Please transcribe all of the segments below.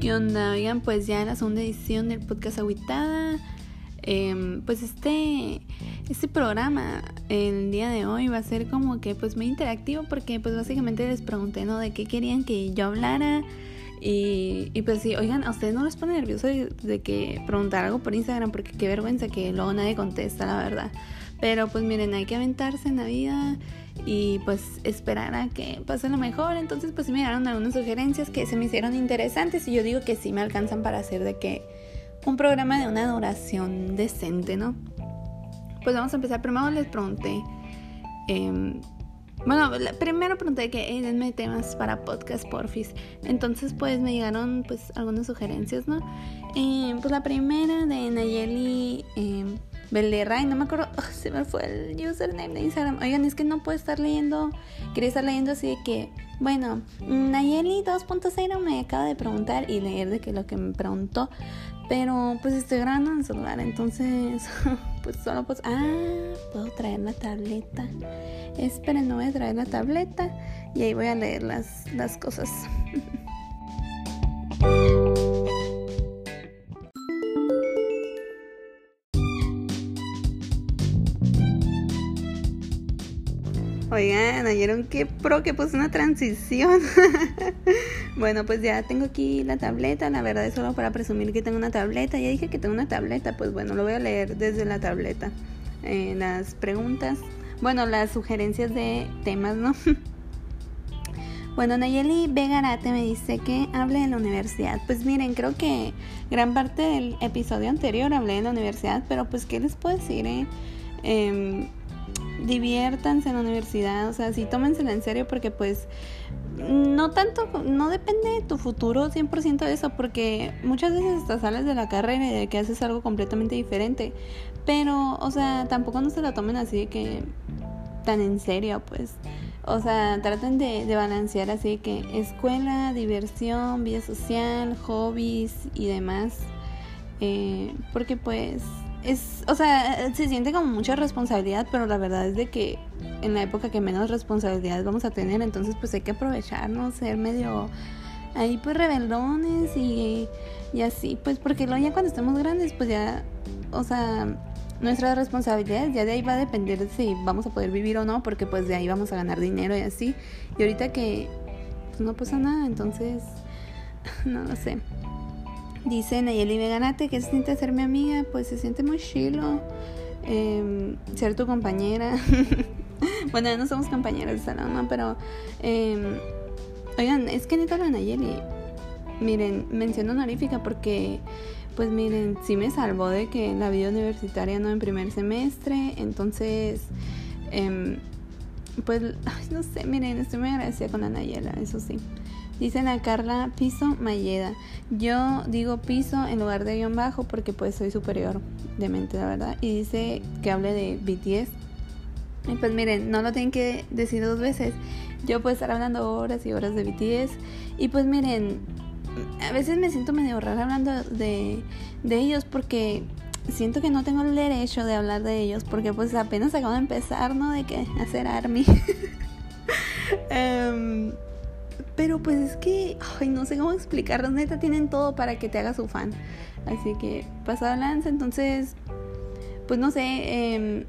¿Qué onda? Oigan, pues ya la segunda edición del podcast Aguitada. Em, pues este, este programa el día de hoy va a ser como que pues muy interactivo porque pues básicamente les pregunté, ¿no? De qué querían que yo hablara. Y, y pues sí, oigan, a ustedes no les pone nervioso de, de que preguntar algo por Instagram porque qué vergüenza que luego nadie contesta, la verdad. Pero pues miren, hay que aventarse en la vida y pues esperar a que pase lo mejor. Entonces pues me dieron algunas sugerencias que se me hicieron interesantes y yo digo que sí me alcanzan para hacer de que un programa de una duración decente, ¿no? Pues vamos a empezar. Primero les pregunté, eh, bueno, primero pregunté que denme temas para podcast porfis. Entonces pues me llegaron pues algunas sugerencias, ¿no? Eh, pues la primera de Nayeli... Eh, Belderray, no me acuerdo, se me fue el username de Instagram. Oigan, es que no puedo estar leyendo, quería estar leyendo así de que, bueno, Nayeli 2.0 me acaba de preguntar y leer de que lo que me preguntó, pero pues estoy grabando en el celular, entonces, pues solo pues, ah, puedo traer la tableta. Esperen, no voy a traer la tableta y ahí voy a leer las, las cosas. Oigan, ¿oyeron qué pro que puse una transición? bueno, pues ya tengo aquí la tableta. La verdad es solo para presumir que tengo una tableta. Ya dije que tengo una tableta. Pues bueno, lo voy a leer desde la tableta. Eh, las preguntas, bueno, las sugerencias de temas, ¿no? Bueno, Nayeli Vegarate me dice que hable de la universidad. Pues miren, creo que gran parte del episodio anterior hablé de la universidad, pero pues, ¿qué les puedo decir? Eh? Eh, diviértanse en la universidad, o sea, sí tómensela en serio porque pues no tanto, no depende de tu futuro 100% de eso, porque muchas veces hasta sales de la carrera y de que haces algo completamente diferente, pero, o sea, tampoco no se la tomen así de que tan en serio, pues. O sea, traten de, de balancear así que escuela, diversión, vida social, hobbies y demás. Eh, porque pues es, o sea, se siente como mucha responsabilidad, pero la verdad es de que en la época que menos responsabilidad vamos a tener, entonces pues hay que aprovecharnos, ser medio ahí pues rebeldones y, y así, pues porque luego ya cuando estemos grandes pues ya, o sea, nuestra responsabilidad ya de ahí va a depender si vamos a poder vivir o no, porque pues de ahí vamos a ganar dinero y así, y ahorita que pues, no pasa nada, entonces no lo sé. Dice Nayeli Veganate que se siente ser mi amiga, pues se siente muy chilo. Eh, ser tu compañera. bueno, ya no somos compañeras de salón, ¿no? Pero, eh, oigan, es que neta la Nayeli, miren, mención honorífica porque, pues miren, sí me salvó de que la vida universitaria no en primer semestre, entonces, eh, pues, ay, no sé, miren, estoy muy agradecida con la Nayela, eso sí. Dicen a Carla Piso Mayeda. Yo digo piso en lugar de guion bajo porque pues soy superior de mente, la verdad. Y dice que hable de BTS. Y pues miren, no lo tienen que decir dos veces. Yo puedo estar hablando horas y horas de BTS. Y pues miren, a veces me siento medio rara hablando de, de ellos porque siento que no tengo el derecho de hablar de ellos porque pues apenas acabo de empezar, ¿no? De que hacer ARMY. um, pero pues es que, ay, no sé cómo explicarlo. Neta, tienen todo para que te hagas su fan. Así que, pasado lanza. Entonces, pues no sé. Eh,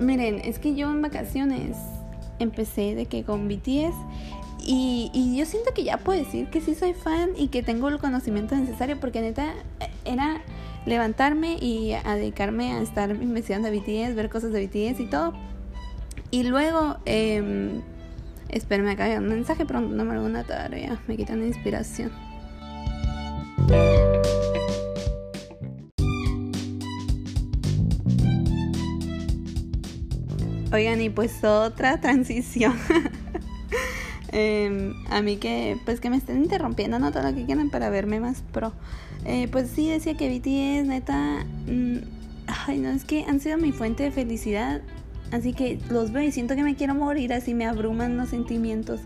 miren, es que yo en vacaciones empecé de que con BTS. Y, y yo siento que ya puedo decir que sí soy fan y que tengo el conocimiento necesario. Porque neta, era levantarme y a dedicarme a estar investigando de BTS, ver cosas de BTS y todo. Y luego. Eh, Espero me caiga un mensaje pronto, no me alguna tarea, me quitan inspiración. Oigan, y pues otra transición. eh, a mí que, pues que me estén interrumpiendo, no todo lo que quieran para verme más pro. Eh, pues sí, decía que BTS, neta, mmm, ay, no, es que han sido mi fuente de felicidad Así que los veo y siento que me quiero morir, así me abruman los sentimientos.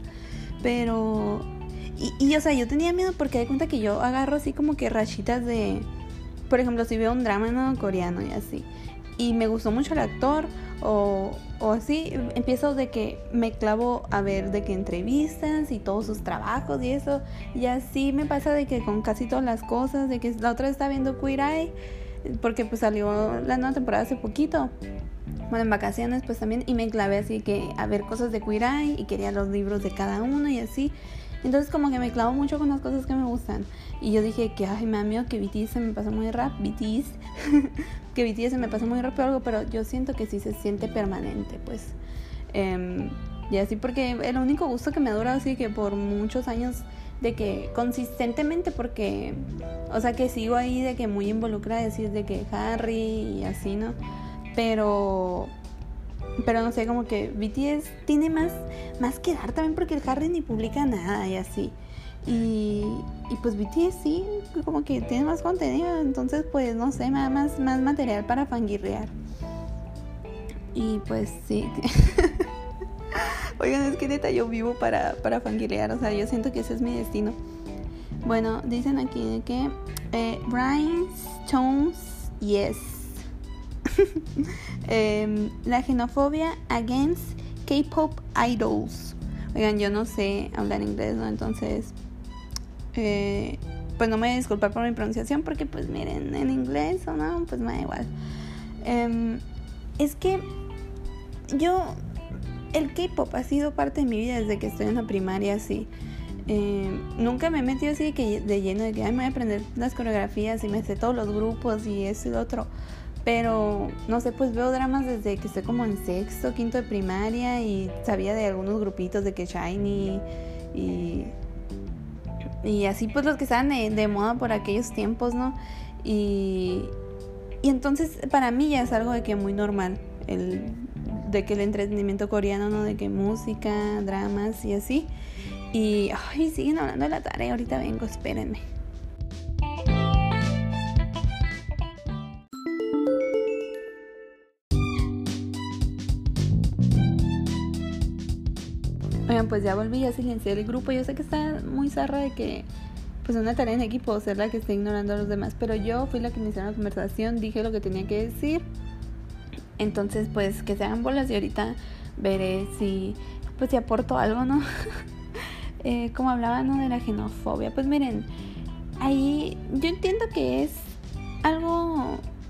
Pero... Y, y o sea, yo tenía miedo porque de cuenta que yo agarro así como que rachitas de... Por ejemplo, si veo un drama ¿no? coreano y así. Y me gustó mucho el actor o, o así, empiezo de que me clavo a ver de que entrevistas y todos sus trabajos y eso, y así me pasa de que con casi todas las cosas, de que la otra estaba viendo Queer Eye, porque pues salió la nueva temporada hace poquito, bueno, en vacaciones pues también, y me clavé así que a ver cosas de Eye y quería los libros de cada uno y así, entonces como que me clavo mucho con las cosas que me gustan. Y yo dije que, ay, mami, que BTS se me pasa muy rápido. BTS. que BTS se me pasa muy rápido algo, pero yo siento que sí se siente permanente, pues. Em, y así porque el único gusto que me ha durado así que por muchos años de que consistentemente porque o sea que sigo ahí de que muy involucrada decir de que Harry y así no pero pero no sé, como que BTS tiene más, más que dar también porque el Harry ni publica nada y así. Y, y pues BTS sí, como que tiene más contenido, entonces pues no sé, más, más, más material para fangirrear. Y pues sí. Oigan, es que neta yo vivo para, para fangirrear, o sea, yo siento que ese es mi destino. Bueno, dicen aquí que eh, Brian Stones, yes. Em, la xenofobia against K-pop idols. Oigan, yo no sé hablar inglés, ¿no? Entonces, eh, pues no me voy a disculpar por mi pronunciación porque, pues miren, en inglés o no, pues me da igual. Em, es que yo, el K-pop ha sido parte de mi vida desde que estoy en la primaria, así. Em, nunca me he metido así de, que, de lleno de que Ay, me voy a aprender las coreografías y me sé todos los grupos y eso y lo otro. Pero no sé, pues veo dramas desde que estoy como en sexto, quinto de primaria y sabía de algunos grupitos de que Shiny y, y así pues los que estaban de, moda por aquellos tiempos, ¿no? Y, y entonces para mí ya es algo de que muy normal, el, de que el entretenimiento coreano, ¿no? De que música, dramas y así. Y, ay, siguen hablando de la tarea, ahorita vengo, espérenme. Pues ya volví a silenciar el grupo. Yo sé que está muy zarra de que, pues una tarea en equipo, ser la que esté ignorando a los demás. Pero yo fui la que inició la conversación, dije lo que tenía que decir. Entonces, pues que se hagan bolas y ahorita veré si, pues si aporto algo, ¿no? eh, como hablaba, ¿no? De la xenofobia. Pues miren, ahí yo entiendo que es algo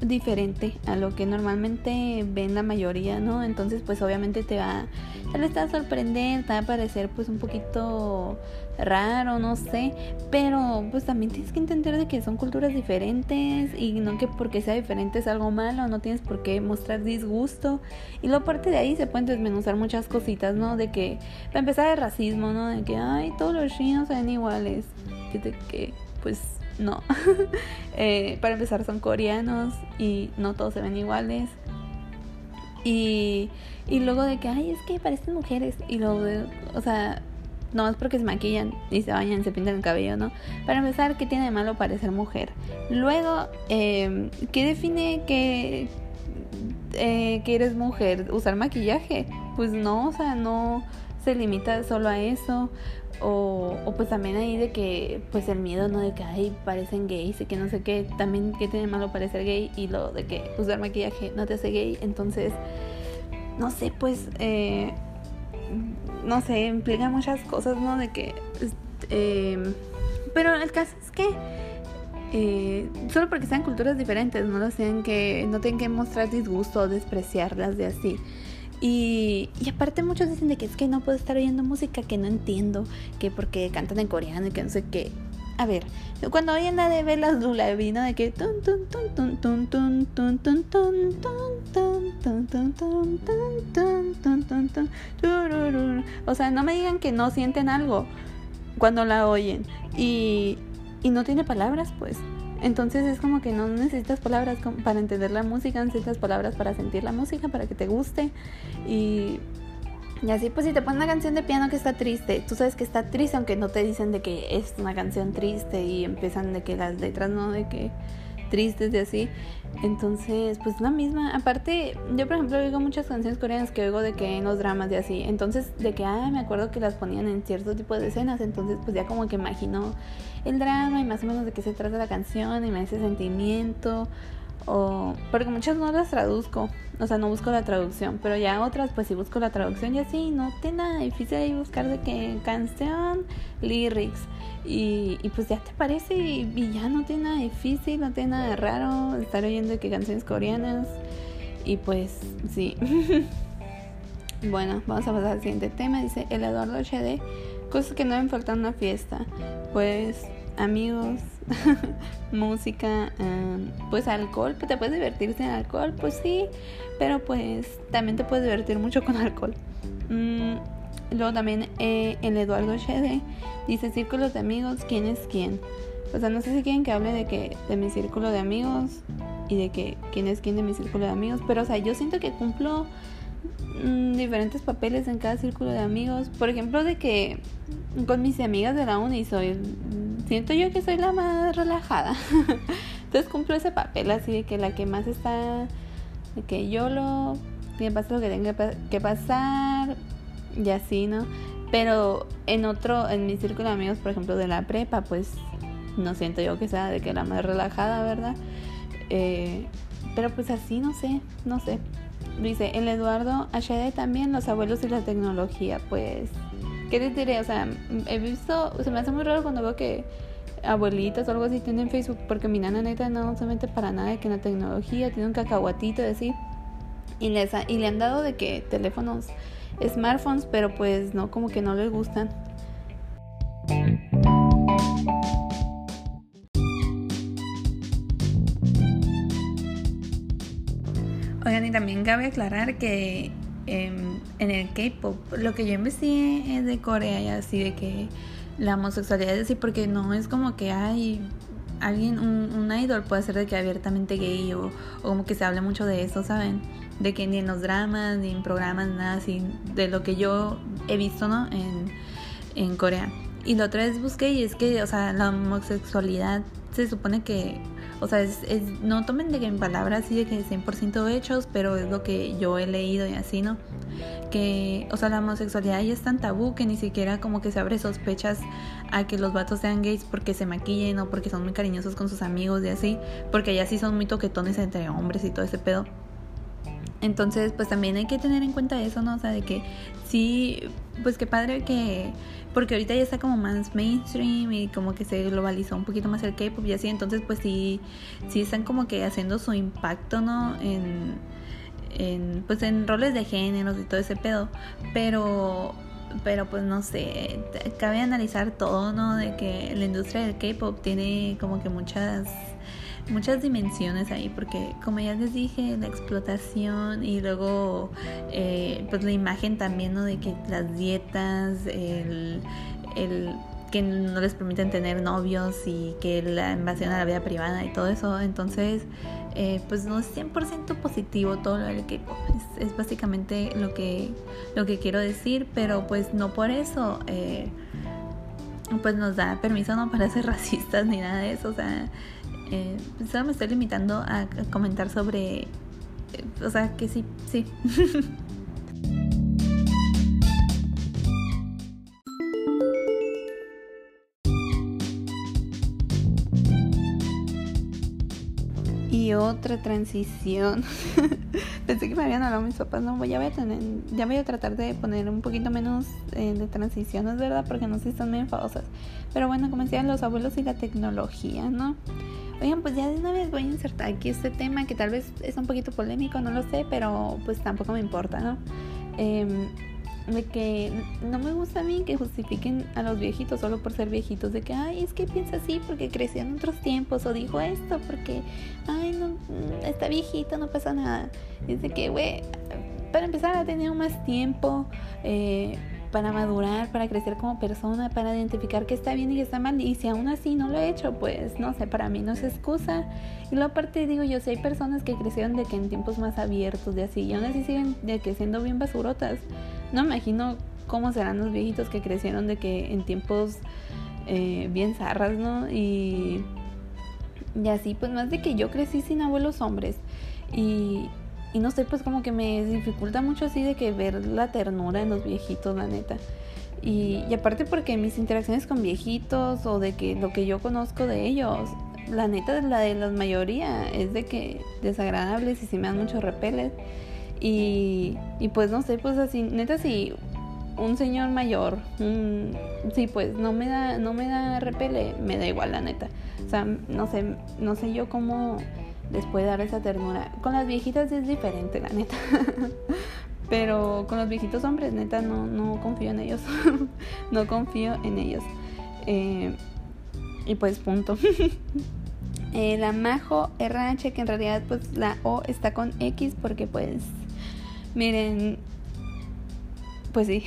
diferente a lo que normalmente ven la mayoría, ¿no? Entonces, pues obviamente te va, te va a sorprender, te va a parecer pues un poquito raro, no sé, pero pues también tienes que entender de que son culturas diferentes y no que porque sea diferente es algo malo, no tienes por qué mostrar disgusto. Y luego aparte de ahí se pueden desmenuzar muchas cositas, ¿no? De que, para empezar el racismo, ¿no? De que, ay, todos los chinos ven iguales, que, que pues no. Eh, para empezar son coreanos y no todos se ven iguales. Y, y luego de que, ay, es que parecen mujeres. Y luego, de, o sea, no es porque se maquillan y se bañan, se pintan el cabello, ¿no? Para empezar, ¿qué tiene de malo parecer mujer? Luego, eh, ¿qué define que, eh, que eres mujer? ¿Usar maquillaje? Pues no, o sea, no se limita solo a eso. O, pues también ahí de que, pues el miedo, ¿no? De que, ay, parecen gays y que no sé qué, también que tiene malo parecer gay y lo de que usar maquillaje no te hace gay, entonces, no sé, pues, eh, no sé, implica muchas cosas, ¿no? De que, eh, pero el caso es que, eh, solo porque sean culturas diferentes, no lo sean que, no tienen que mostrar disgusto o despreciarlas de así. Y, aparte muchos dicen de que es que no puedo estar oyendo música que no entiendo, que porque cantan en coreano y que no sé qué. A ver, cuando oyen la de Velas Lula vino de que o sea, no me digan que no sienten algo cuando la oyen y, y no tiene palabras, pues. Entonces es como que no necesitas palabras para entender la música, necesitas palabras para sentir la música, para que te guste. Y, y así pues si te ponen una canción de piano que está triste, tú sabes que está triste aunque no te dicen de que es una canción triste y empiezan de que las letras no, de que tristes de así. Entonces, pues la misma. Aparte, yo por ejemplo oigo muchas canciones coreanas que oigo de que en los dramas y así. Entonces, de que, ah, me acuerdo que las ponían en cierto tipo de escenas. Entonces, pues ya como que imagino el drama y más o menos de qué se trata la canción y me hace sentimiento. O, porque muchas no las traduzco, o sea, no busco la traducción, pero ya otras pues sí busco la traducción y así, no tiene nada difícil ahí buscar de que canción, lyrics. Y, pues ya te parece y, ya no tiene nada difícil, no tiene nada raro estar oyendo de que canciones coreanas. Y pues sí. bueno, vamos a pasar al siguiente tema. Dice el Eduardo HD, cosas que no deben faltar en una fiesta. Pues amigos, música, em, pues alcohol, pues te puedes divertir sin alcohol, pues sí, pero pues también te puedes divertir mucho con alcohol. Mm, luego también eh, el Eduardo Shede dice círculos de amigos, ¿quién es quién? O sea, no sé si quieren que hable de que de mi círculo de amigos y de que quién es quién de mi círculo de amigos, pero o sea, yo siento que cumplo mm, diferentes papeles en cada círculo de amigos. Por ejemplo, de que con mis amigas de la uni soy siento yo que soy la más relajada. Entonces cumplo ese papel así de que la que más está, de que yo lo, que pasa lo que tenga que pasar y así, ¿no? Pero en otro, en mi círculo de amigos, por ejemplo, de la prepa, pues no siento yo que sea de que la más relajada, ¿verdad? Eh, pero pues así, no sé, no sé. Dice, el Eduardo HD también, los abuelos y la tecnología, pues ¿Qué te diré? O sea, he visto, se me hace muy raro cuando veo que abuelitas o algo así tienen Facebook, porque mi nana neta no se mete para nada de que en la tecnología tiene un cacahuatito y así. Y, les y le han dado de que teléfonos, smartphones, pero pues no, como que no les gustan. Y también cabe aclarar que en el K-pop. Lo que yo investigué es de Corea y así de que la homosexualidad es así porque no es como que hay alguien, un, idol puede ser de que abiertamente gay o, como que se hable mucho de eso, ¿saben? De que ni en los dramas, ni en programas, nada así, de lo que yo he visto, ¿no? En, en Corea. Y la otra vez busqué y es que, o sea, la homosexualidad se supone que o sea, es, no tomen de que en palabras así de que 100% hechos, pero es lo que yo he leído y así, ¿no? Que, o sea, la homosexualidad ya es tan tabú que ni siquiera como que se abre sospechas a que los vatos sean gays porque se maquillen o porque son muy cariñosos con sus amigos y así, porque ya sí son muy toquetones entre hombres y todo ese pedo. Entonces, pues también hay que tener en cuenta eso, ¿no? O sea, de que sí, pues qué padre que, porque ahorita ya está como más mainstream y como que se globalizó un poquito más el K-pop y así, entonces pues sí, sí están como que haciendo su impacto, ¿no? En, en, pues en roles de géneros y todo ese pedo, pero pero pues no sé, cabe analizar todo, ¿no? De que la industria del K-pop tiene como que muchas muchas dimensiones ahí, porque como ya les dije, la explotación y luego eh, pues la imagen también, ¿no? De que las dietas, el, el que no les permiten tener novios y que la invasión a la vida privada y todo eso, entonces eh, pues no es 100% positivo todo lo del es, es, básicamente lo que, lo que quiero decir, pero pues no por eso... Eh, pues nos da permiso no para ser racistas ni nada de eso, o sea, eh, solo me estoy limitando a, comentar sobre, eh, o sea, que sí, sí. otra transición. Pensé que me habían hablado mis papás, no, ya voy a tener, ya voy a tratar de poner un poquito menos eh, de transiciones, ¿verdad? Porque no sé si están muy enfadosas. Pero bueno, como decían los abuelos y la tecnología, ¿no? Oigan, pues ya de una vez voy a insertar aquí este tema que tal vez es un poquito polémico, no lo sé, pero pues tampoco me importa, ¿no? Eh, de que no me gusta a mí que justifiquen a los viejitos solo por ser viejitos, de que, ay, es que piensa así porque creció en otros tiempos, o dijo esto porque, ay, no, mm, está viejito, no pasa nada. Dice que, güey, para empezar ha tenido más tiempo, eh, para madurar, para crecer como persona, para identificar qué está bien y qué está mal. Y si aún así no lo he hecho, pues no sé, para mí no es excusa. Y luego aparte digo yo, si hay personas que crecieron de que en tiempos más abiertos, de así, y aún así siguen de que siendo bien basurotas, no me imagino cómo serán los viejitos que crecieron de que en tiempos eh, bien zarras, ¿no? Y, y así, pues más de que yo crecí sin abuelos hombres. Y, y no sé, pues como que me dificulta mucho así de que ver la ternura en los viejitos, la neta. Y, y, aparte porque mis interacciones con viejitos o de que lo que yo conozco de ellos la neta, la de la mayoría es de que desagradables y si me dan mucho repeles. Y, y pues no sé, pues así, neta, si un señor mayor, sí, pues no me da, no me da repele, me da igual la neta. O sea, no sé, no sé yo cómo les puede dar esa ternura. Con las viejitas es diferente, la neta. Pero con los viejitos hombres, neta, no, no confío en ellos. no confío en ellos. Eh, y pues punto. eh, la Majo RH, que en realidad pues la O está con X porque pues miren, pues sí,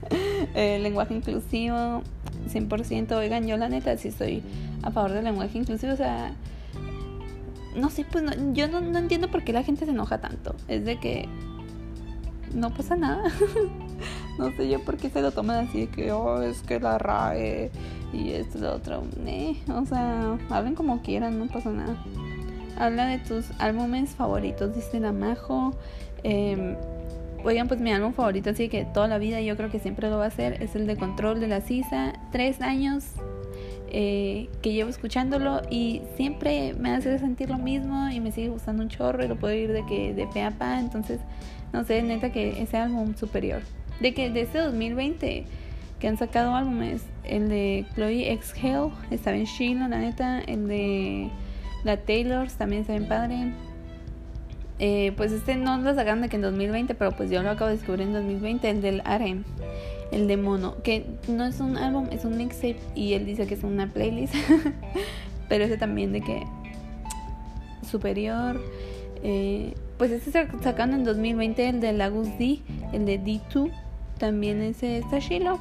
lenguaje inclusivo 100%, oigan, yo la neta sí estoy a favor del lenguaje inclusivo, o sea, no sé, pues yo no, no entiendo por qué la gente se enoja tanto, es de que no pasa nada. no sé yo por qué se lo toman así de que, oh, es que la RAE y esto y lo otro. Eh, o sea, hablen como quieran, no pasa nada. Habla de tus álbumes favoritos, dice la Majo. Eh, oigan, pues mi álbum favorito, así que toda la vida yo creo que siempre lo va a ser, es el de Control de la Sisa. Tres años eh, que llevo escuchándolo y siempre me hace sentir lo mismo y me sigue gustando un chorro y lo puedo ir de que de pe a pa. Entonces, no sé, neta que ese álbum superior. De que de este 2020 que han sacado álbumes, el de Chloe Exhale está bien chino, la neta, el de la Taylors también está bien padre. Eh, pues este no lo sacaron de que en 2020, pero pues yo lo acabo de descubrir en 2020, el del Arem el de Mono, que no es un álbum, es un mixtape y él dice que es una playlist, pero ese también de que superior, eh, pues este sacando en 2020 el de Lagus D, el de D2, también ese está chilo.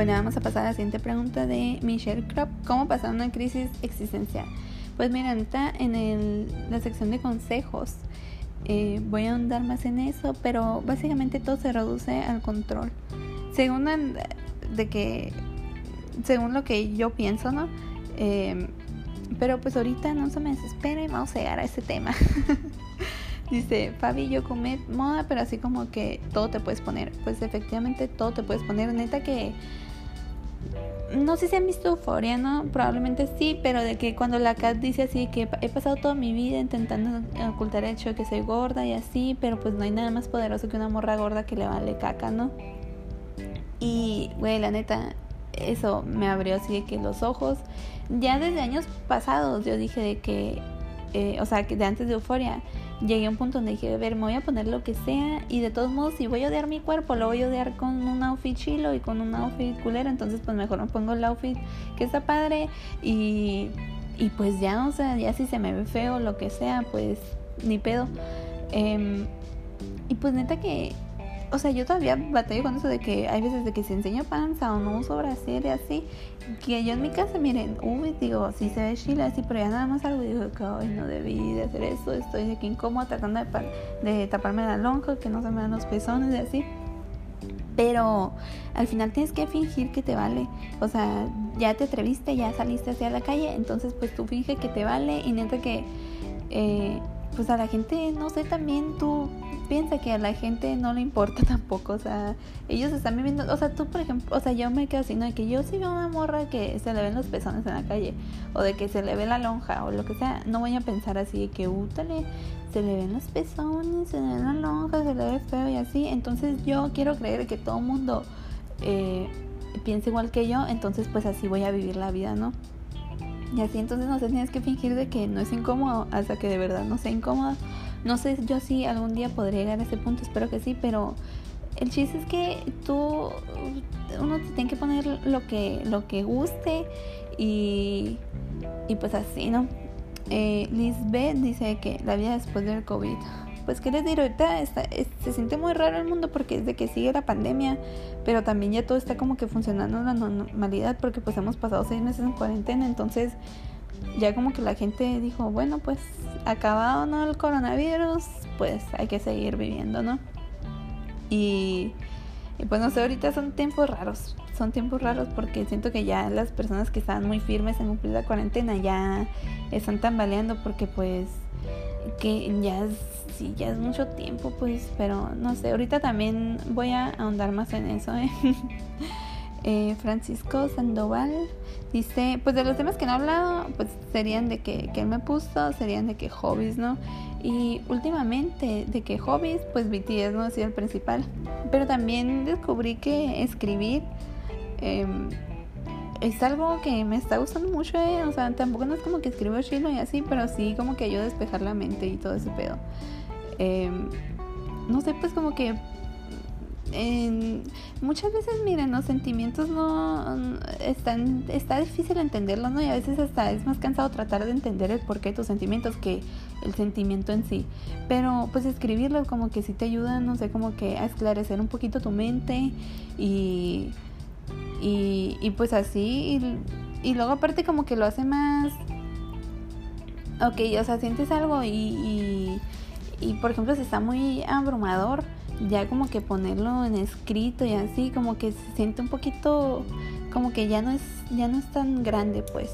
Bueno, vamos a pasar a la siguiente pregunta de Michelle Kropp. ¿Cómo pasar una crisis existencial? Pues mira, ahorita en la sección de consejos eh, voy a andar más en eso, pero básicamente todo se reduce al control. Según de que, según lo que yo pienso, ¿no? Em, pero pues ahorita no se me desespere, vamos a llegar a ese tema. Dice, Fabi, yo comé moda, pero así como que todo te puedes poner. Pues efectivamente todo te puedes poner. Neta que no sé si han visto Euforia, ¿no? Probablemente sí, pero de que cuando la Cat dice así que he pasado toda mi vida intentando ocultar el hecho de que soy gorda y así, pero pues no hay nada más poderoso que una morra gorda que le vale caca, ¿no? Y, güey, la neta, eso me abrió así de que los ojos. Ya desde años pasados yo dije de que, eh, o sea, que de antes de Euforia, llegué a un punto donde dije, a ver, me voy a poner lo que sea y de todos modos si voy a odiar mi cuerpo, lo voy a odiar con un outfit chilo y con un outfit culero, entonces pues mejor me pongo el outfit que está padre y, y pues ya, o sea, ya si se me ve feo, lo que sea, pues ni pedo. Em, y pues neta que o sea, yo todavía batallo con eso de que hay veces de que se enseña panza o no uso brasier así. Que yo en mi casa, miren, uy, digo, sí se ve chile así, pero ya nada más algo digo ay, no debí de hacer eso, estoy de que incómodo tratando de, de taparme la lonja, que no se me dan los pezones y así. Pero al final tienes que fingir que te vale. O sea, ya te atreviste, ya saliste hacia la calle, entonces pues tú finge que te vale y neta que, eh, pues a la gente, no sé, también tú piensa que a la gente no le importa tampoco, o sea, ellos están viviendo, o sea, tú por ejemplo, o sea, yo me quedo así, ¿no? De que yo si veo una morra que se le ven los pezones en la calle, o de que se le ve la lonja, o lo que sea, no voy a pensar así de que, útale, se le ven los pezones, se le ven la lonja, se le ve feo y así, entonces yo quiero creer que todo mundo eh, piensa igual que yo, entonces pues así voy a vivir la vida, ¿no? Y así entonces no sé, tienes que fingir de que no es incómodo hasta que de verdad no sea incómodo. No sé yo si algún día podría llegar a ese punto, espero que sí, pero el chiste es que tú, uno te tiene que poner lo que, lo que guste y, y pues así, ¿no? Eh, Lisbeth dice que la vida después del COVID. Pues qué les digo, ahorita se siente muy raro el mundo porque es de que sigue la pandemia, pero también ya todo está como que funcionando en la normalidad porque pues hemos pasado seis meses en cuarentena, entonces ya como que la gente dijo, bueno, pues acabado no el coronavirus, pues hay que seguir viviendo, ¿no? Y, pues no sé, ahorita son tiempos raros, son tiempos raros porque siento que ya las personas que estaban muy firmes en cumplir la cuarentena ya están tambaleando porque pues que ya es, ya es mucho tiempo, pues, pero no sé, ahorita también voy a ahondar más en eso, ¿eh? eh Francisco Sandoval dice, pues de los temas que no he hablado, pues serían de que, que él me puso, serían de que hobbies, ¿no? Y últimamente, de que hobbies, pues BTS no ha sido el principal. Pero también descubrí que escribir em, es algo que me está gustando mucho. Eh. O sea, tampoco no es como que escribo chino y así, pero sí como que ayuda a despejar la mente y todo ese pedo. Em, no sé, pues como que muchas veces, miren, los sentimientos no están, está difícil entenderlos, ¿no? Y a veces hasta es más cansado tratar de entender el porqué de tus sentimientos que el sentimiento en sí. Pero pues escribirlo como que sí te ayuda, no sé, como que a esclarecer un poquito tu mente y, y, y pues así. Y, luego aparte como que lo hace más... Ok, o sea, sientes algo y, y, y por ejemplo si está muy abrumador ya como que ponerlo en escrito y así como que se siente un poquito como que ya no es ya no es tan grande pues.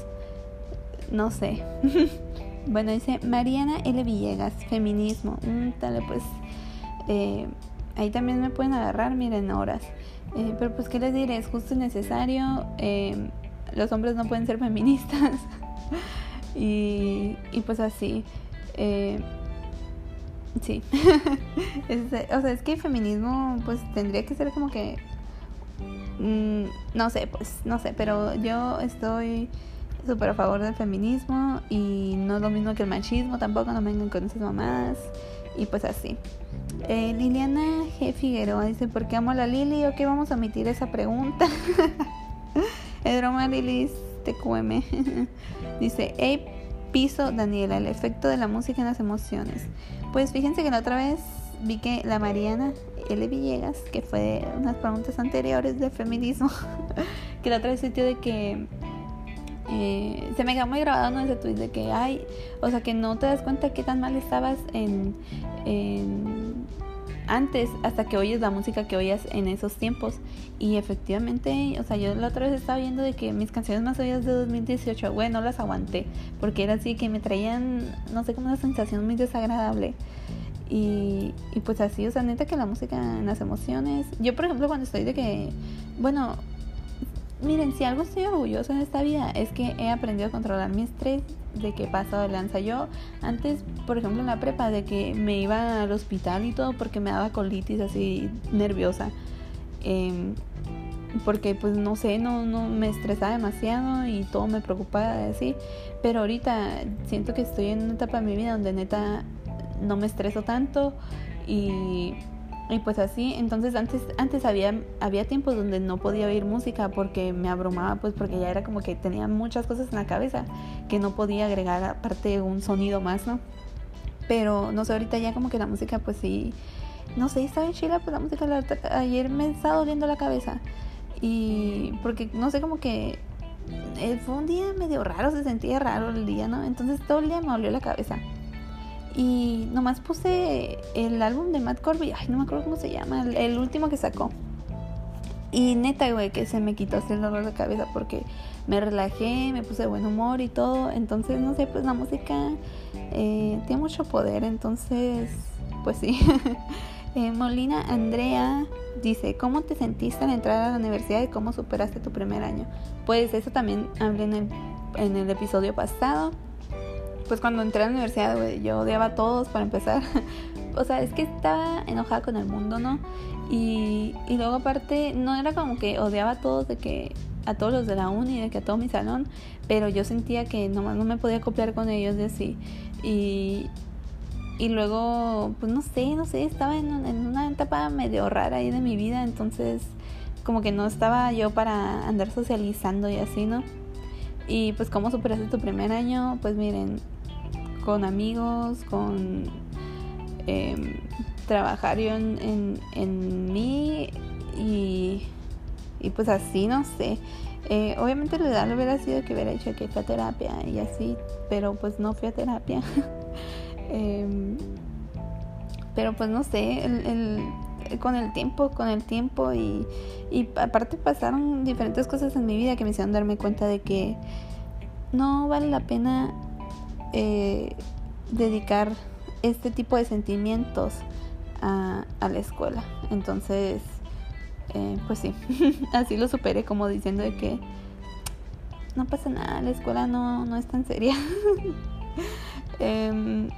No sé. Bueno dice Mariana L. Villegas feminismo. Mm, tal pues eh, ahí también me pueden agarrar miren horas. Eh, pero pues qué les diré es justo y necesario eh, los hombres no pueden ser feministas. Y, y pues así Sí. o sea, es que el feminismo pues tendría que ser como que... Mm, no sé, pues, no sé, pero yo estoy súper a favor del feminismo y no es lo mismo que el machismo, tampoco no vengan con esas mamadas y pues así. Eh, Liliana G. Figueroa dice, ¿por qué amo a la Lili? ¿O qué vamos a omitir esa pregunta? es broma, Lilis, TQM. dice, hey, piso, Daniela, el efecto de la música en las emociones. Pues fíjense que la otra vez vi que la Mariana L. Villegas, que fue unas preguntas anteriores de feminismo, que la otra vez sintió de que eh, se me quedó muy grabado ¿no? ese tweet de que ay, o sea que no te das cuenta qué tan mal estabas en antes hasta que oyes la música que oías en esos tiempos y efectivamente, o sea, yo la otra vez estaba viendo de que mis canciones más oídas de 2018, güey, no las aguanté porque era así que me traían, no sé, como una sensación muy desagradable. Y, y pues así, o sea, neta que la música en las emociones. Yo, por ejemplo, cuando estoy de que, bueno, miren, si algo estoy orgullosa en esta vida es que he aprendido a controlar mi estrés de que paso de lanza. Yo antes, por ejemplo, en la prepa, de que me iba al hospital y todo porque me daba colitis así nerviosa. Em, porque pues no sé, no, no me estresaba demasiado y todo me preocupaba así. Pero ahorita siento que estoy en una etapa de mi vida donde neta no me estreso tanto y y pues así, entonces antes, antes había, había tiempos donde no podía oír música porque me abrumaba, pues porque ya era como que tenía muchas cosas en la cabeza que no podía agregar aparte un sonido más, ¿no? Pero no sé, ahorita ya como que la música pues sí, no sé, estaba en Chile, pues la música ayer me estaba doliendo la cabeza y porque no sé, como que eh, fue un día medio raro, se sentía raro el día, ¿no? Entonces todo el día me dolió la cabeza. Y nomás puse el álbum de Matt Corby, ay, no me acuerdo cómo se llama, el, último que sacó. Y neta, güey, que se me quitó así el dolor de cabeza porque me relajé, me puse buen humor y todo. Entonces, no sé, pues la música eh, tiene mucho poder. Entonces, pues sí. Eh, Molina Andrea dice, ¿cómo te sentiste al entrar a la universidad y cómo superaste tu primer año? Pues eso también hablé en el, en el episodio pasado pues cuando entré a la universidad, yo odiaba a todos para empezar. o sea, es que estaba enojada con el mundo, ¿no? Y, y luego aparte, no era como que odiaba a todos de que a todos los de la uni, de que a todo mi salón, pero yo sentía que nomás no me podía copiar con ellos de así. Y, y luego, pues no sé, no sé, estaba en, en, una etapa medio rara ahí de mi vida, entonces como que no estaba yo para andar socializando y así, ¿no? Y pues cómo superaste tu primer año, pues miren, con amigos, con em, trabajar yo en, en, mí y, y, pues así, no sé. Eh, obviamente lo ideal hubiera sido que hubiera hecho que fui a terapia y así, pero pues no fui a terapia. Em, pero pues no sé, el, con el tiempo, con el tiempo y, y aparte pasaron diferentes cosas en mi vida que me hicieron darme cuenta de que no vale la pena eh, dedicar este tipo de sentimientos a, la escuela. Entonces, eh, pues sí, así lo superé como diciendo de que no pasa nada, la escuela no, no es tan seria. Em,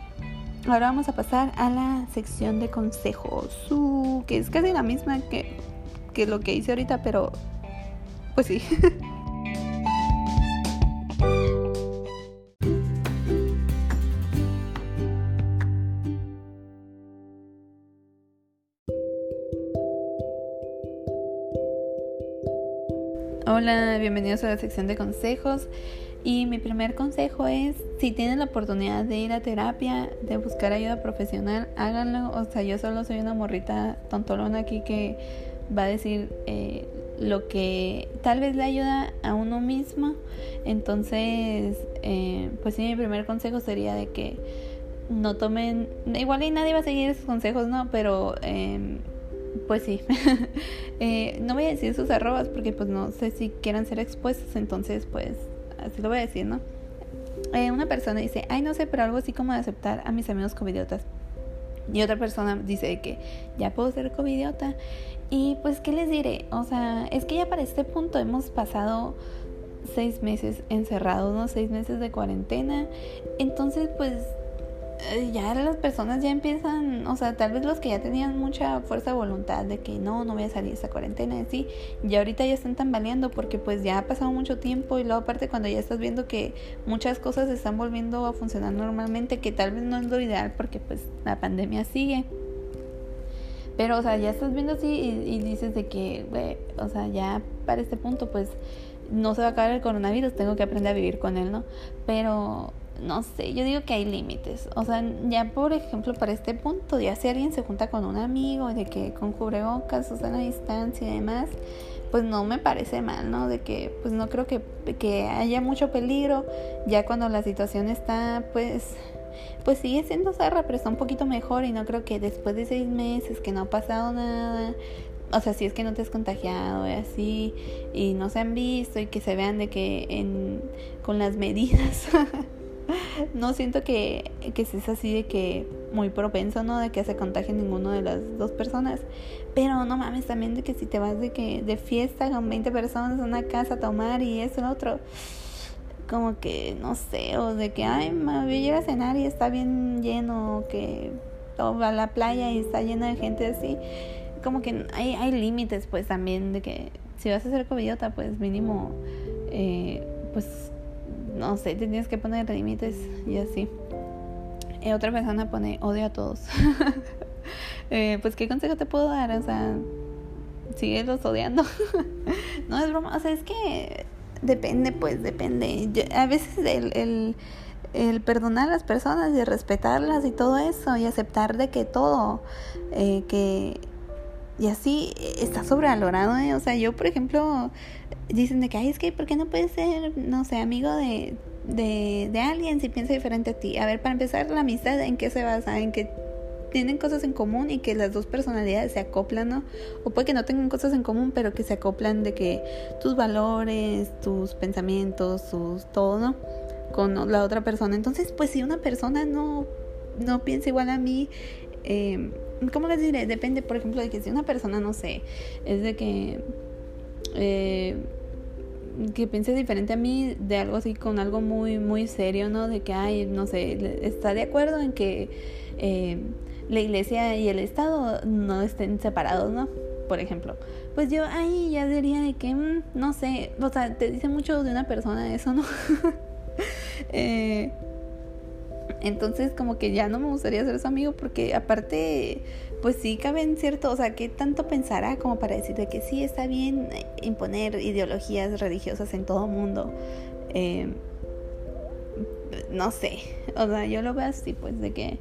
ahora vamos a pasar a la sección de consejos, que es casi la misma que, que lo que hice ahorita, pero pues sí. Hola, bienvenidos a la sección de consejos. Y mi primer consejo es, si tienen la oportunidad de ir a terapia, de buscar ayuda profesional, háganlo. O sea, yo solo soy una morrita tontolona aquí que va a decir eh, lo que tal vez le ayuda a uno mismo. Entonces, eh, pues sí, mi primer consejo sería de que no tomen, igual y nadie va a seguir esos consejos, ¿no? Pero... Eh, pues sí. eh, no voy a decir sus arrobas porque pues no sé si quieran ser expuestos, entonces pues así lo voy a decir, ¿no? Eh, una persona dice, ay no sé, pero algo así como de aceptar a mis amigos covidiotas. Y otra persona dice que ya puedo ser covidiota. Y pues, ¿qué les diré? O sea, es que ya para este punto hemos pasado seis meses encerrados, ¿no? Seis meses de cuarentena. Entonces, pues ya las personas ya empiezan, o sea, tal vez los que ya tenían mucha fuerza de voluntad de que no, no voy a salir de cuarentena, sí, y ahorita ya están tambaleando porque pues ya ha pasado mucho tiempo y luego aparte cuando ya estás viendo que muchas cosas están volviendo a funcionar normalmente, que tal vez no es lo ideal porque pues la pandemia sigue. Pero, o sea, ya estás viendo así y, y dices de que, güey, o sea, ya para este punto pues no se va a acabar el coronavirus, tengo que aprender a vivir con él, ¿no? Pero no sé, yo digo que hay límites. O sea, ya por ejemplo, para este punto, ya si alguien se junta con un amigo, de que con cubrebocas, sea, la distancia y demás, pues no me parece mal, ¿no? De que, pues no creo que, que haya mucho peligro, ya cuando la situación está, pues, pues sigue siendo zarra, pero está un poquito mejor y no creo que después de seis meses que no ha pasado nada, o sea, si es que no te has contagiado y así, y no se han visto y que se vean de que en, con las medidas no siento que, que es así de que muy propenso, ¿no? De que se contagie ninguno de las dos personas. Pero no mames también de que si te vas de que de fiesta con 20 personas en una casa a tomar y eso lo otro. Como que, no sé, o de que, ay, me voy a ir a cenar y está bien lleno, que o a la playa y está llena de gente así. Como que hay, hay límites, pues también, de que si vas a ser covidiota, pues mínimo, eh, pues no sé, te tienes que poner límites y así. Y otra persona pone odio a todos. eh, pues, ¿qué consejo te puedo dar? O sea, los odiando. no es broma, o sea, es que depende, pues, depende. a veces el, el, el, perdonar a las personas y respetarlas y todo eso y aceptar de que todo, eh, que y así está sobrevalorado, ¿eh? O sea, yo, por ejemplo, dicen de que, ay, es que, ¿por qué no puedes ser, no sé, amigo de, de, de alguien si piensa diferente a ti? A ver, para empezar, la amistad, ¿en qué se basa? En que tienen cosas en común y que las dos personalidades se acoplan, ¿no? O puede que no tengan cosas en común, pero que se acoplan de que tus valores, tus pensamientos, tus todo. Con la otra persona. Entonces, pues si una persona no, no piensa igual a mí, eh, ¿cómo les diré? Depende, por ejemplo, de que si una persona, no sé, es de que... Eh, que piense diferente a mí de algo así con algo muy muy serio no de que ay no sé está de acuerdo en que eh, la iglesia y el estado no estén separados no por ejemplo pues yo ahí ya diría de que mm, no sé o sea te dice mucho de una persona eso no eh, entonces como que ya no me gustaría ser su amigo porque aparte pues sí caben cierto, o sea, ¿qué tanto pensará como para decir de que sí está bien imponer ideologías religiosas en todo mundo? Eh, no sé, o sea, yo lo veo así, pues de que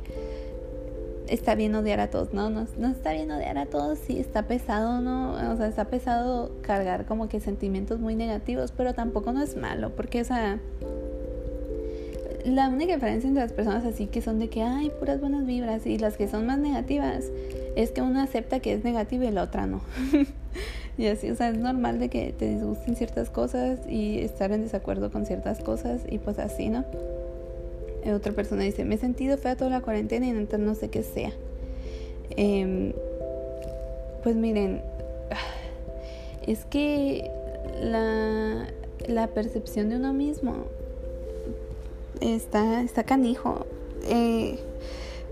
está bien odiar a todos, ¿no? No, no está bien odiar a todos, sí está pesado, ¿no? O sea, está pesado cargar como que sentimientos muy negativos, pero tampoco no es malo, porque, o sea, la única diferencia entre las personas así que son de que hay puras buenas vibras y las que son más negativas es que una acepta que es negativa y la otra no. y así, o sea, es normal de que te disgusten ciertas cosas y estar en desacuerdo con ciertas cosas y pues así, ¿no? otra persona dice, me he sentido fea toda la cuarentena y entonces no sé qué sea. Em, pues miren, es que la percepción de uno mismo está, está canijo. Eh,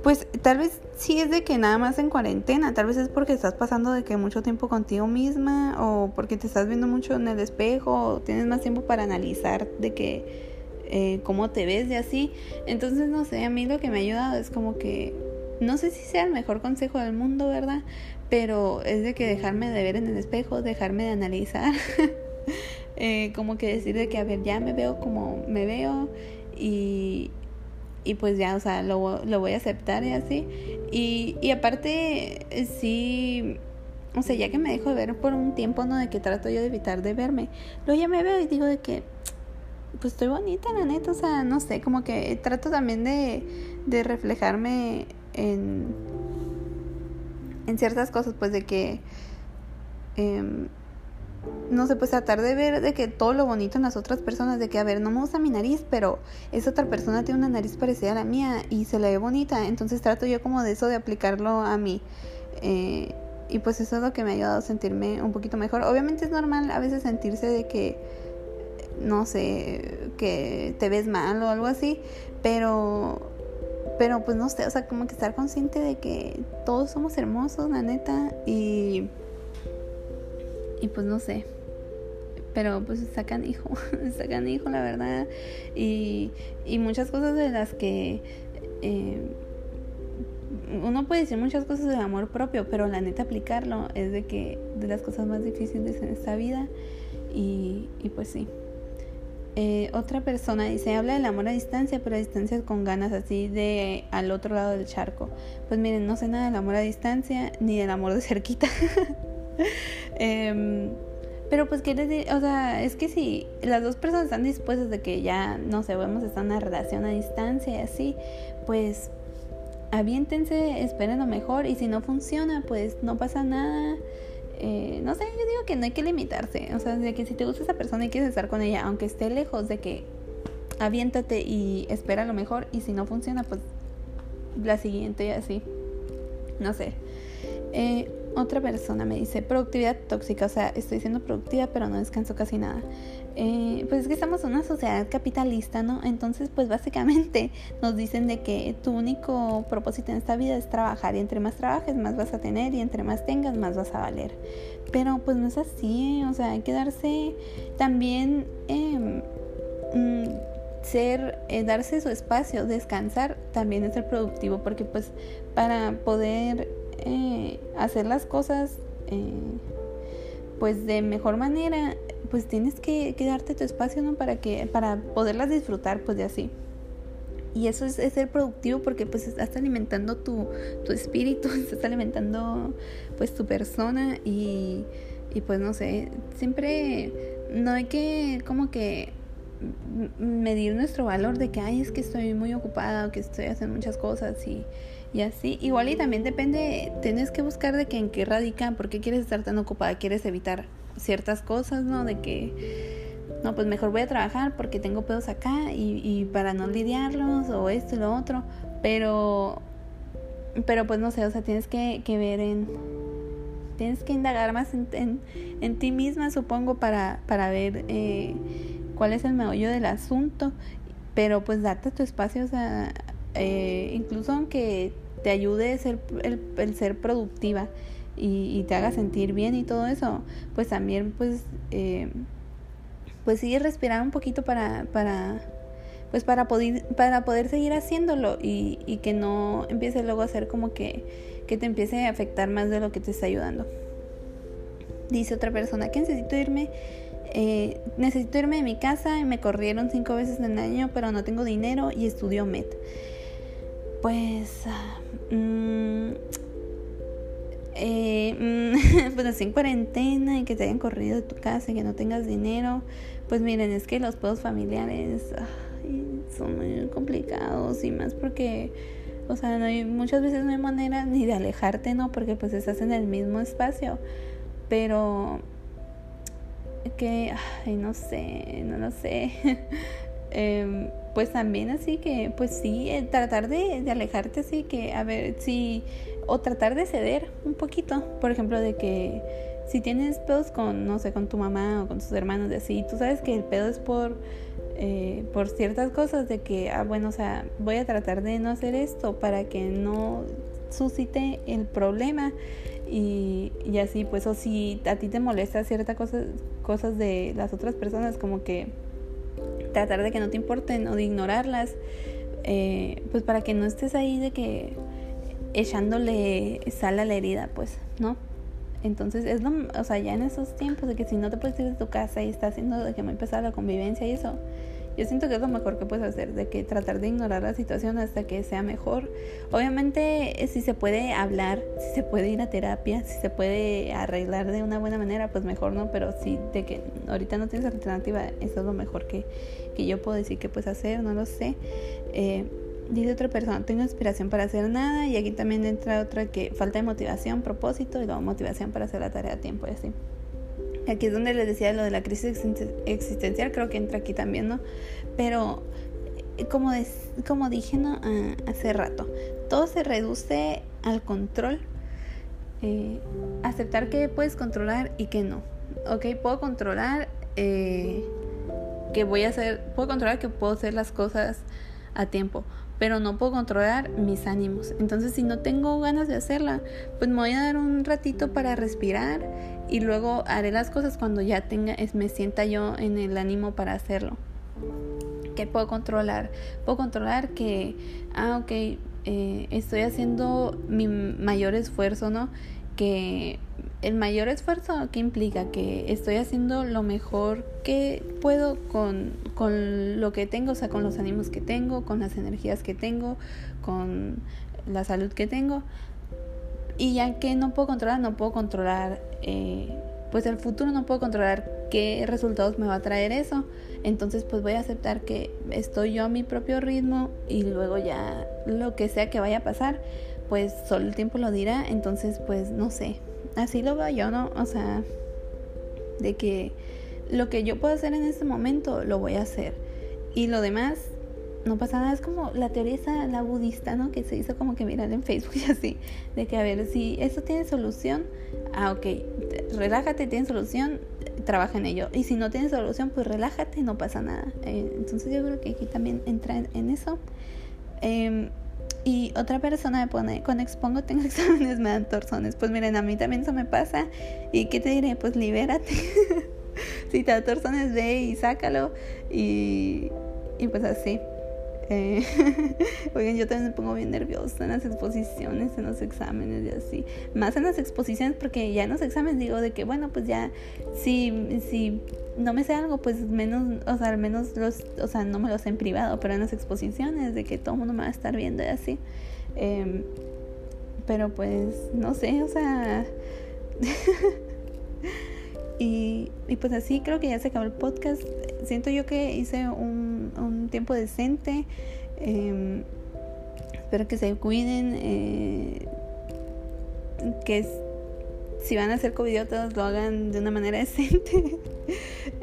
pues tal vez sí es de que nada más en cuarentena, tal vez es porque estás pasando de que mucho tiempo contigo misma o porque te estás viendo mucho en el espejo o tienes más tiempo para analizar de que eh, cómo te ves y así. Entonces no sé, a mí lo que me ha ayudado es como que no sé si sea el mejor consejo del mundo, ¿verdad? Pero es de que dejarme de ver en el espejo, dejarme de analizar. eh, como que decir de que, a ver, ya me veo como me veo y, y pues ya, o sea, lo, lo voy a aceptar y así. Y, y aparte, sí, o sea, ya que me dejo de ver por un tiempo, ¿no? De que trato yo de evitar de verme, luego ya me veo y digo de que, pues estoy bonita, la neta, o sea, no sé, como que trato también de, de reflejarme en, en ciertas cosas, pues de que... Eh, no sé, pues tratar de ver de que todo lo bonito en las otras personas, de que, a ver, no me gusta mi nariz, pero esa otra persona tiene una nariz parecida a la mía y se le ve bonita, entonces trato yo como de eso, de aplicarlo a mí. Eh, y pues eso es lo que me ha ayudado a sentirme un poquito mejor. Obviamente es normal a veces sentirse de que, no sé, que te ves mal o algo así, pero, pero pues no sé, o sea, como que estar consciente de que todos somos hermosos, la neta, y y pues no sé. Pero pues sacan hijo, sacan hijo la verdad. Y, y muchas cosas de las que... Eh, uno puede decir muchas cosas del amor propio, pero la neta aplicarlo es de que de las cosas más difíciles en esta vida. Y, y pues sí. Eh, otra persona dice, habla del amor a distancia, pero a distancia con ganas, así de al otro lado del charco. Pues miren, no sé nada del amor a distancia, ni del amor de cerquita. Em, pero pues quiere decir, o sea, es que si las dos personas están dispuestas de que ya, no sé, vamos a estar en una relación a distancia y así, pues aviéntense, esperen lo mejor y si no funciona, pues no pasa nada. Eh, no sé, yo digo que no hay que limitarse, o sea, de que si te gusta esa persona y quieres estar con ella, aunque esté lejos, de que aviéntate y espera lo mejor y si no funciona, pues la siguiente y así. No sé. Eh, otra persona me dice, productividad tóxica, o sea, estoy siendo productiva pero no descanso casi nada. Eh, pues es que estamos en una sociedad capitalista, ¿no? Entonces, pues básicamente nos dicen de que tu único propósito en esta vida es trabajar y entre más trabajes más vas a tener y entre más tengas más vas a valer. Pero pues no es así, ¿eh? o sea, hay que darse también... Em, mm, ser, eh, darse su espacio, descansar, también es ser productivo, porque pues para poder eh, hacer las cosas eh, pues de mejor manera, pues tienes que, darte tu espacio, ¿no? Para que, para poderlas disfrutar, pues de así. Y eso es, ser productivo porque pues estás alimentando tu, tu espíritu, estás alimentando pues tu persona y, y pues no sé, siempre no hay que como que medir nuestro valor de que, ay, es que estoy muy ocupada o que estoy haciendo muchas cosas y, y así. Igual y también depende, tienes que buscar de que en qué radican, por qué quieres estar tan ocupada, quieres evitar ciertas cosas, ¿no? De que, no, pues mejor voy a trabajar porque tengo pedos acá y, y para no lidiarlos o esto y lo otro, pero, pero pues no sé, o sea, tienes que, que ver en, tienes que indagar más en, en, en ti misma, supongo, para, para ver eh, cuál es el meollo del asunto, pero pues date tu espacio, o sea, eh, incluso aunque te ayude a ser, el, ser productiva y, te haga sentir bien y todo eso, pues también pues, eh, pues sigue respirar un poquito para, para, pues para poder, para poder seguir haciéndolo y, que no empiece luego a ser como que, que te empiece a afectar más de lo que te está ayudando. Dice otra persona que necesito irme eh, necesito irme de mi casa me corrieron cinco veces en el año, pero no tengo dinero y estudio MED. Pues, mm, eh, pues así en cuarentena y que te hayan corrido de tu casa y que no tengas dinero, pues miren, es que los pedos familiares son muy complicados y más porque, o sea, no hay, muchas veces no hay manera ni de alejarte, ¿no? Porque pues estás en el mismo espacio, pero que, ay, no sé, no lo sé. Em, pues también así que, pues sí, eh, tratar de, alejarte así que, a ver, si, o tratar de ceder un poquito, por ejemplo, de que si tienes pedos con, no sé, con tu mamá o con tus hermanos, de así, tú sabes que el pedo es por, eh, por ciertas cosas, de que, ah, bueno, o sea, voy a tratar de no hacer esto para que no suscite el problema y, y así, pues, o si a ti te molesta ciertas cosas, cosas de las otras personas, como que tratar de que no te importen o de ignorarlas, eh, pues para que no estés ahí de que echándole sal a la herida, pues, ¿no? Entonces es lo, o sea, ya en esos tiempos de que si no te puedes ir de tu casa y está haciendo de que me empezar la convivencia y eso, yo siento que es lo mejor que puedes hacer, de que tratar de ignorar la situación hasta que sea mejor. Obviamente, si se puede hablar, si se puede ir a terapia, si se puede arreglar de una buena manera, pues mejor no, pero si de que ahorita no tienes alternativa, eso es lo mejor que, que yo puedo decir que puedes hacer, no lo sé. Eh, dice otra persona, tengo inspiración para hacer nada y aquí también entra otra que falta de motivación, propósito y luego motivación para hacer la tarea a tiempo y así. Aquí es donde les decía lo de la crisis existencial, creo que entra aquí también, ¿no? Pero eh, como, como dije ¿no? Ah, hace rato, todo se reduce al control. Eh, aceptar que puedes controlar y que no. Ok, puedo controlar eh, que voy a hacer, puedo controlar que puedo hacer las cosas a tiempo, pero no puedo controlar mis ánimos. Entonces, si no tengo ganas de hacerla, pues me voy a dar un ratito para respirar y luego haré las cosas cuando ya tenga, me sienta yo en el ánimo para hacerlo. ¿Qué puedo controlar? Puedo controlar que, ah, ok, eh, estoy haciendo mi mayor esfuerzo, ¿no? Que el mayor esfuerzo, ¿qué implica? Que estoy haciendo lo mejor que puedo con, con lo que tengo, o sea, con los ánimos que tengo, con las energías que tengo, con la salud que tengo. Y ya que no puedo controlar, no puedo controlar, eh, pues el futuro no puedo controlar qué resultados me va a traer eso. Entonces pues voy a aceptar que estoy yo a mi propio ritmo y luego ya lo que sea que vaya a pasar, pues solo el tiempo lo dirá. Entonces pues no sé, así lo veo yo, ¿no? O sea, de que lo que yo puedo hacer en este momento lo voy a hacer. Y lo demás no pasa nada. Es como la teoría la budista, ¿no? Que se hizo como que mirar en Facebook y así. De que a ver, si esto tiene solución, ah, ok, relájate, tiene solución, trabaja en ello. Y si no tiene solución, pues relájate, no pasa nada. Eh, entonces yo creo que aquí también entra en, eso. Em, y otra persona me pone, cuando expongo tengo exámenes, me dan torsones. Pues miren, a mí también eso me pasa. ¿Y qué te diré? Pues libérate. si te da torsones, ve y sácalo. Y, y pues así. Eh, oigan, yo también me pongo bien nerviosa en las exposiciones, en los exámenes y así. Más en las exposiciones porque ya en los exámenes digo de que, bueno, pues ya, si, si no me sé algo, pues menos, o sea, al menos los, o sea, no me lo sé en privado, pero en las exposiciones de que todo el mundo me va a estar viendo y así. Em, pero pues, no sé, o sea... y, y pues así creo que ya se acabó el podcast. Siento yo que hice un un tiempo decente. Em, espero que se cuiden. Eh, que si van a hacer covidiotas lo hagan de una manera decente.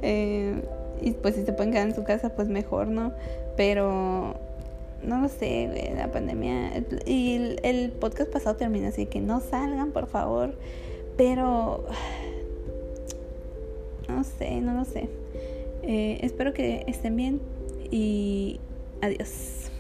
Eh, y pues si se pueden quedar en su casa, pues mejor, ¿no? Pero no lo sé, la pandemia. Y el, podcast pasado termina así que no salgan, por favor. Pero. No sé, no lo sé. Eh, espero que estén bien y adiós.